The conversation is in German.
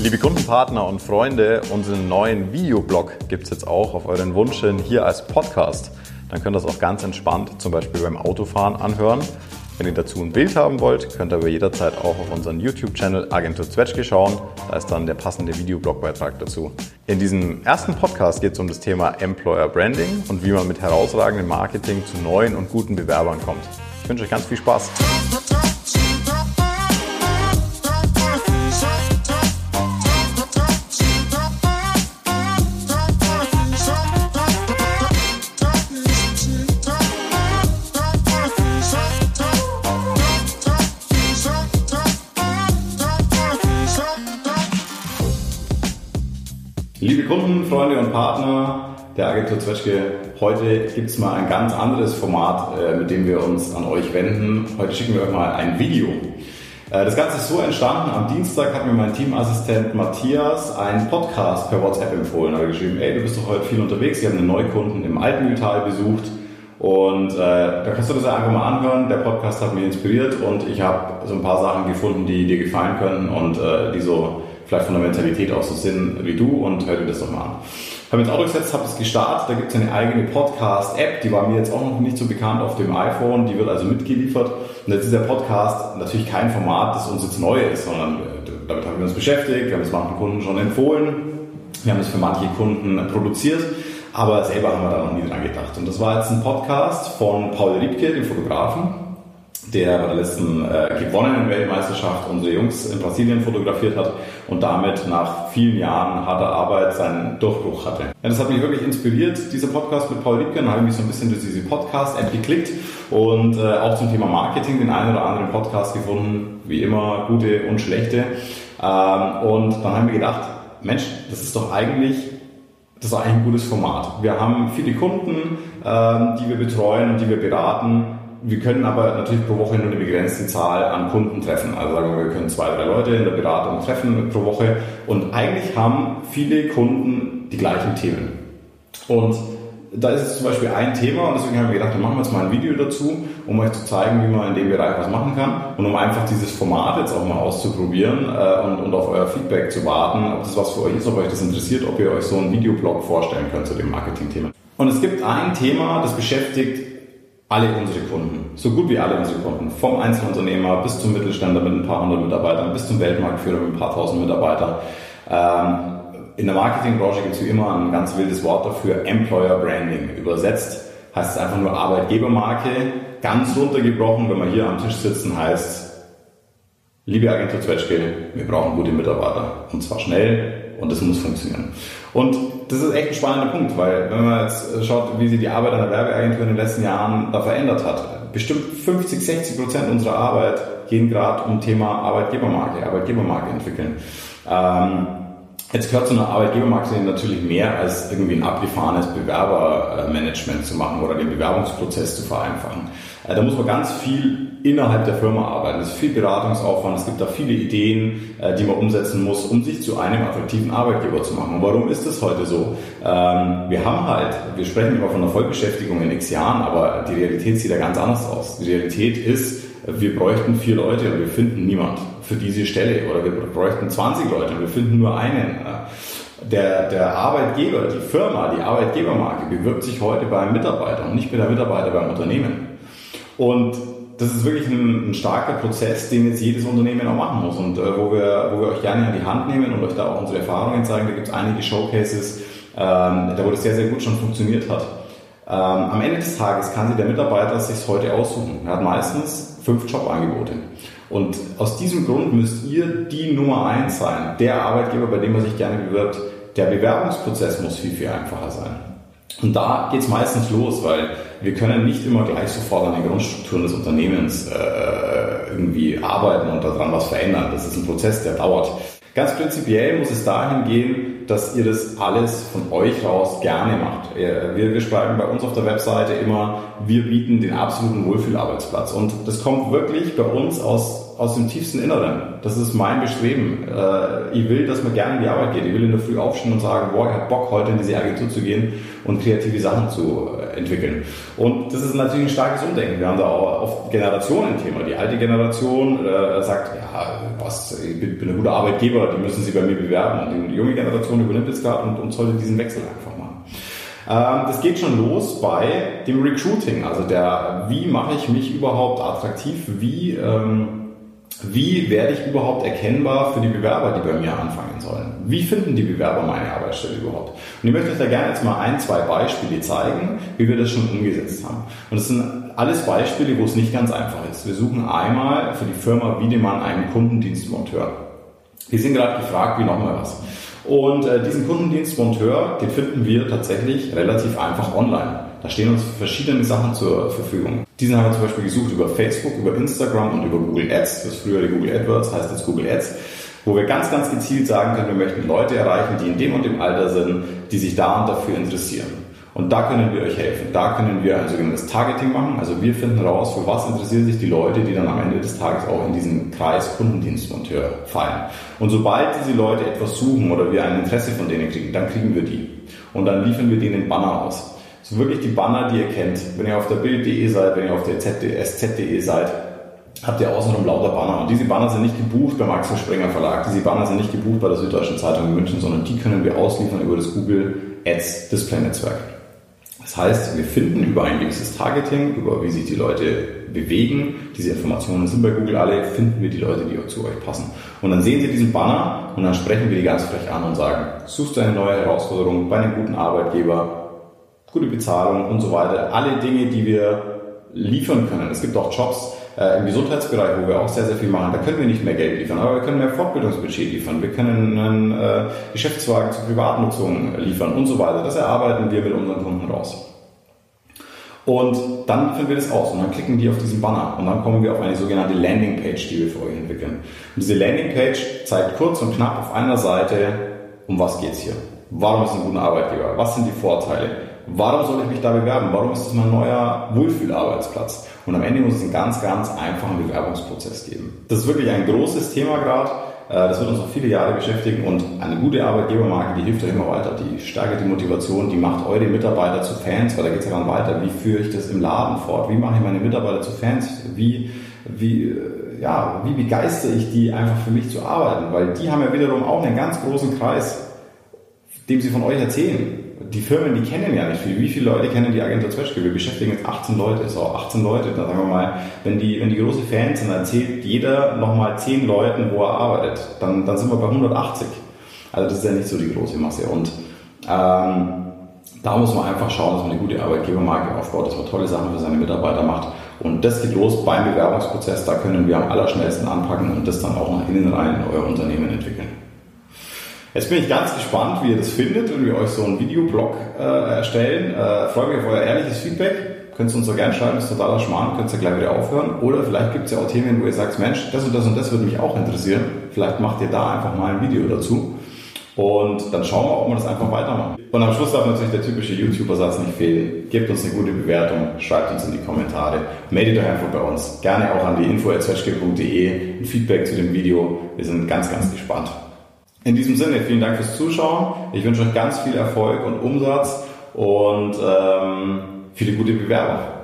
Liebe Kundenpartner und Freunde, unseren neuen Videoblog gibt es jetzt auch auf euren Wunsch hin hier als Podcast. Dann könnt ihr das auch ganz entspannt, zum Beispiel beim Autofahren, anhören. Wenn ihr dazu ein Bild haben wollt, könnt ihr aber jederzeit auch auf unseren YouTube-Channel Agentur Zwetschge schauen. Da ist dann der passende Videoblogbeitrag dazu. In diesem ersten Podcast geht es um das Thema Employer Branding und wie man mit herausragendem Marketing zu neuen und guten Bewerbern kommt. Ich wünsche euch ganz viel Spaß. Liebe Kunden, Freunde und Partner der Agentur Zwetschge, heute gibt es mal ein ganz anderes Format, äh, mit dem wir uns an euch wenden. Heute schicken wir euch mal ein Video. Äh, das Ganze ist so entstanden, am Dienstag hat mir mein Teamassistent Matthias einen Podcast per WhatsApp empfohlen. Er hat geschrieben, ey, du bist doch heute viel unterwegs, wir haben einen Neukunden im Altmühltal besucht und äh, da kannst du das einfach mal anhören. Der Podcast hat mich inspiriert und ich habe so ein paar Sachen gefunden, die dir gefallen können und äh, die so vielleicht von der Mentalität auch so sind wie du und hör dir das doch mal an. Habe ins Auto gesetzt, habe es gestartet, da gibt es eine eigene Podcast-App, die war mir jetzt auch noch nicht so bekannt auf dem iPhone, die wird also mitgeliefert. Und jetzt ist der Podcast natürlich kein Format, das uns jetzt neu ist, sondern äh, damit haben wir uns beschäftigt, wir haben es manchen Kunden schon empfohlen, wir haben es für manche Kunden produziert, aber selber haben wir da noch nie dran gedacht. Und das war jetzt ein Podcast von Paul Riebke, dem Fotografen, der bei der letzten äh, gewonnenen Weltmeisterschaft unsere Jungs in Brasilien fotografiert hat und damit nach vielen Jahren harter Arbeit seinen Durchbruch hatte. Ja, das hat mich wirklich inspiriert, dieser Podcast mit Paul Liebken. Habe ich mich so ein bisschen durch diese Podcast-App geklickt und äh, auch zum Thema Marketing den einen oder anderen Podcast gefunden, wie immer gute und schlechte. Ähm, und dann haben wir gedacht, Mensch, das ist doch eigentlich das ist eigentlich ein gutes Format. Wir haben viele Kunden, ähm, die wir betreuen und die wir beraten wir können aber natürlich pro Woche nur eine begrenzte Zahl an Kunden treffen. Also sagen wir, wir können zwei, drei Leute in der Beratung treffen pro Woche und eigentlich haben viele Kunden die gleichen Themen. Und da ist es zum Beispiel ein Thema und deswegen haben wir gedacht, dann machen wir jetzt mal ein Video dazu, um euch zu zeigen, wie man in dem Bereich was machen kann und um einfach dieses Format jetzt auch mal auszuprobieren äh, und, und auf euer Feedback zu warten, ob das was für euch ist, ob euch das interessiert, ob ihr euch so einen Videoblog vorstellen könnt zu dem Marketing-Thema. Und es gibt ein Thema, das beschäftigt alle unsere Kunden, so gut wie alle unsere Kunden, vom Einzelunternehmer bis zum Mittelständler mit ein paar hundert Mitarbeitern, bis zum Weltmarktführer mit ein paar tausend Mitarbeitern. Ähm, in der Marketingbranche gibt es wie immer ein ganz wildes Wort dafür, Employer Branding. Übersetzt heißt es einfach nur Arbeitgebermarke. Ganz runtergebrochen, wenn wir hier am Tisch sitzen, heißt, liebe Agentur Zwetschge, wir brauchen gute Mitarbeiter. Und zwar schnell und das muss funktionieren. Und das ist echt ein spannender Punkt, weil wenn man jetzt schaut, wie sich die Arbeit einer Werbeagentur in den letzten Jahren da verändert hat, bestimmt 50, 60 Prozent unserer Arbeit gehen gerade um Thema Arbeitgebermarke, Arbeitgebermarke entwickeln. Ähm, Jetzt gehört zu einer Arbeitgebermarke natürlich mehr als irgendwie ein abgefahrenes Bewerbermanagement zu machen oder den Bewerbungsprozess zu vereinfachen. Äh, da muss man ganz viel innerhalb der Firma arbeiten. Es ist viel Beratungsaufwand, es gibt da viele Ideen, äh, die man umsetzen muss, um sich zu einem attraktiven Arbeitgeber zu machen. Und warum ist das heute so? Ähm, wir haben halt, wir sprechen immer von einer Vollbeschäftigung in x Jahren, aber die Realität sieht ja ganz anders aus. Die Realität ist, wir bräuchten vier Leute und wir finden niemand für diese Stelle oder wir bräuchten 20 Leute und wir finden nur einen. Der, der Arbeitgeber, die Firma, die Arbeitgebermarke bewirbt sich heute beim Mitarbeiter und nicht mehr der Mitarbeiter beim Unternehmen. Und das ist wirklich ein, ein, starker Prozess, den jetzt jedes Unternehmen auch machen muss und äh, wo, wir, wo wir euch gerne an die Hand nehmen und euch da auch unsere Erfahrungen zeigen. Da gibt es einige Showcases, ähm, da wo das sehr, sehr gut schon funktioniert hat. Ähm, am Ende des Tages kann sich der Mitarbeiter sich heute aussuchen. Er hat meistens fünf Jobangebote. Und aus diesem Grund müsst ihr die Nummer eins sein, der Arbeitgeber, bei dem man sich gerne bewirbt. Der Bewerbungsprozess muss viel, viel einfacher sein. Und da geht es meistens los, weil wir können nicht immer gleich sofort an den Grundstrukturen des Unternehmens äh, irgendwie arbeiten und daran was verändern. Das ist ein Prozess, der dauert. Ganz prinzipiell muss es dahin gehen, dass ihr das alles von euch raus gerne macht. Wir, wir schreiben bei uns auf der Webseite immer, wir bieten den absoluten Wohlfühlarbeitsplatz. Und das kommt wirklich bei uns aus aus dem tiefsten Inneren. Das ist mein Bestreben. Äh, ich will, dass man gerne in die Arbeit geht. Ich will in der Früh aufstehen und sagen, boah, ich habe Bock, heute in diese Agentur zu gehen und kreative Sachen zu äh, entwickeln. Und das ist natürlich ein starkes Umdenken. Wir haben da auch oft Generationen-Thema. Die alte Generation äh, sagt, ja, was, ich bin, bin ein guter Arbeitgeber, die müssen sich bei mir bewerben. Und die junge Generation übernimmt es gerade und, und sollte diesen Wechsel einfach machen. Ähm, das geht schon los bei dem Recruiting, also der, wie mache ich mich überhaupt attraktiv, wie, ähm, wie werde ich überhaupt erkennbar für die Bewerber, die bei mir anfangen sollen? Wie finden die Bewerber meine Arbeitsstelle überhaupt? Und ich möchte euch da gerne jetzt mal ein, zwei Beispiele zeigen, wie wir das schon umgesetzt haben. Und das sind alles Beispiele, wo es nicht ganz einfach ist. Wir suchen einmal für die Firma Wiedemann einen Kundendienstmonteur. Wir sind gerade gefragt, wie noch mal was. Und äh, diesen Kundendienstmonteur, den finden wir tatsächlich relativ einfach online. Da stehen uns verschiedene Sachen zur Verfügung. Diesen haben wir zum Beispiel gesucht über Facebook, über Instagram und über Google Ads. Das frühere Google AdWords heißt jetzt Google Ads, wo wir ganz, ganz gezielt sagen können, wir möchten Leute erreichen, die in dem und dem Alter sind, die sich da und dafür interessieren. Und da können wir euch helfen. Da können wir ein sogenanntes Targeting machen. Also wir finden raus, für was interessieren sich die Leute, die dann am Ende des Tages auch in diesen Kreis Kundendienstmonteur fallen. Und sobald diese Leute etwas suchen oder wir ein Interesse von denen kriegen, dann kriegen wir die. Und dann liefern wir denen Banner aus. So wirklich die Banner, die ihr kennt. Wenn ihr auf der Bild.de seid, wenn ihr auf der SZ.de seid, habt ihr außenrum lauter Banner. Und diese Banner sind nicht gebucht beim Axel Springer Verlag. Diese Banner sind nicht gebucht bei der Süddeutschen Zeitung in München, sondern die können wir ausliefern über das Google Ads Display Netzwerk. Das heißt, wir finden über ein gewisses Targeting, über wie sich die Leute bewegen, diese Informationen sind bei Google alle, finden wir die Leute, die zu euch passen. Und dann sehen Sie diesen Banner und dann sprechen wir die ganz frech an und sagen, suchst du eine neue Herausforderung bei einem guten Arbeitgeber, gute Bezahlung und so weiter. Alle Dinge, die wir liefern können. Es gibt auch Jobs, äh, Im Gesundheitsbereich, wo wir auch sehr, sehr viel machen, da können wir nicht mehr Geld liefern, aber wir können mehr Fortbildungsbudget liefern, wir können einen äh, Geschäftswagen zur Privatnutzung liefern und so weiter. Das erarbeiten wir mit unseren Kunden raus. Und dann liefern wir das aus und dann klicken die auf diesen Banner und dann kommen wir auf eine sogenannte Landingpage, die wir für euch entwickeln. Und diese Landingpage zeigt kurz und knapp auf einer Seite, um was geht's hier. Warum ist es ein guter Arbeitgeber? Was sind die Vorteile? Warum soll ich mich da bewerben? Warum ist es mein neuer Wohlfühlarbeitsplatz? Und am Ende muss es einen ganz, ganz einfachen Bewerbungsprozess geben. Das ist wirklich ein großes Thema gerade. Äh, das wird uns noch viele Jahre beschäftigen und eine gute Arbeitgebermarke, die hilft euch immer weiter. Die steigert die Motivation, die macht eure Mitarbeiter zu Fans, weil da geht es ja dann weiter. Wie führe ich das im Laden fort? Wie mache ich meine Mitarbeiter zu Fans? Wie, wie, äh, ja, wie begeistere ich die einfach für mich zu arbeiten? Weil die haben ja wiederum auch einen ganz großen Kreis, dem sie von euch erzählen die Firmen, die kennen ja nicht viel. Wie viele Leute kennen die Agentur Zwetschge? Wir beschäftigen jetzt 18 Leute, so 18 Leute. Da sagen wir mal, wenn die, wenn die große Fans sind, dann erzählt jeder nochmal 10 Leuten, wo er arbeitet. Dann, dann sind wir bei 180. Also das ist ja nicht so die große Masse. Und ähm, da muss man einfach schauen, dass man eine gute Arbeitgebermarke aufbaut, dass man tolle Sachen für seine Mitarbeiter macht. Und das geht los beim Bewerbungsprozess. Da können wir am allerschnellsten anpacken und das dann auch nach innen rein in euer Unternehmen entwickeln. Jetzt bin ich ganz gespannt, wie ihr das findet und wir euch so einen Videoblog äh, erstellen. Äh, freue mich auf euer ehrliches Feedback. Könnt ihr uns so gerne schreiben, ist totaler Schmarrn, könnt ihr gleich wieder aufhören. Oder vielleicht gibt es ja auch Themen, wo ihr sagt, Mensch, das und das und das würde mich auch interessieren. Vielleicht macht ihr da einfach mal ein Video dazu. Und dann schauen wir, ob wir das einfach weitermachen. Und am Schluss darf natürlich der typische YouTuber-Satz nicht fehlen. Gebt uns eine gute Bewertung, schreibt uns in die Kommentare, meldet euch einfach bei uns. Gerne auch an die info.zwetschge.de ein Feedback zu dem Video. Wir sind ganz, ganz gespannt. In diesem Sinne, vielen Dank fürs Zuschauen. Ich wünsche euch ganz viel Erfolg und Umsatz und ähm, viele gute Bewerbung.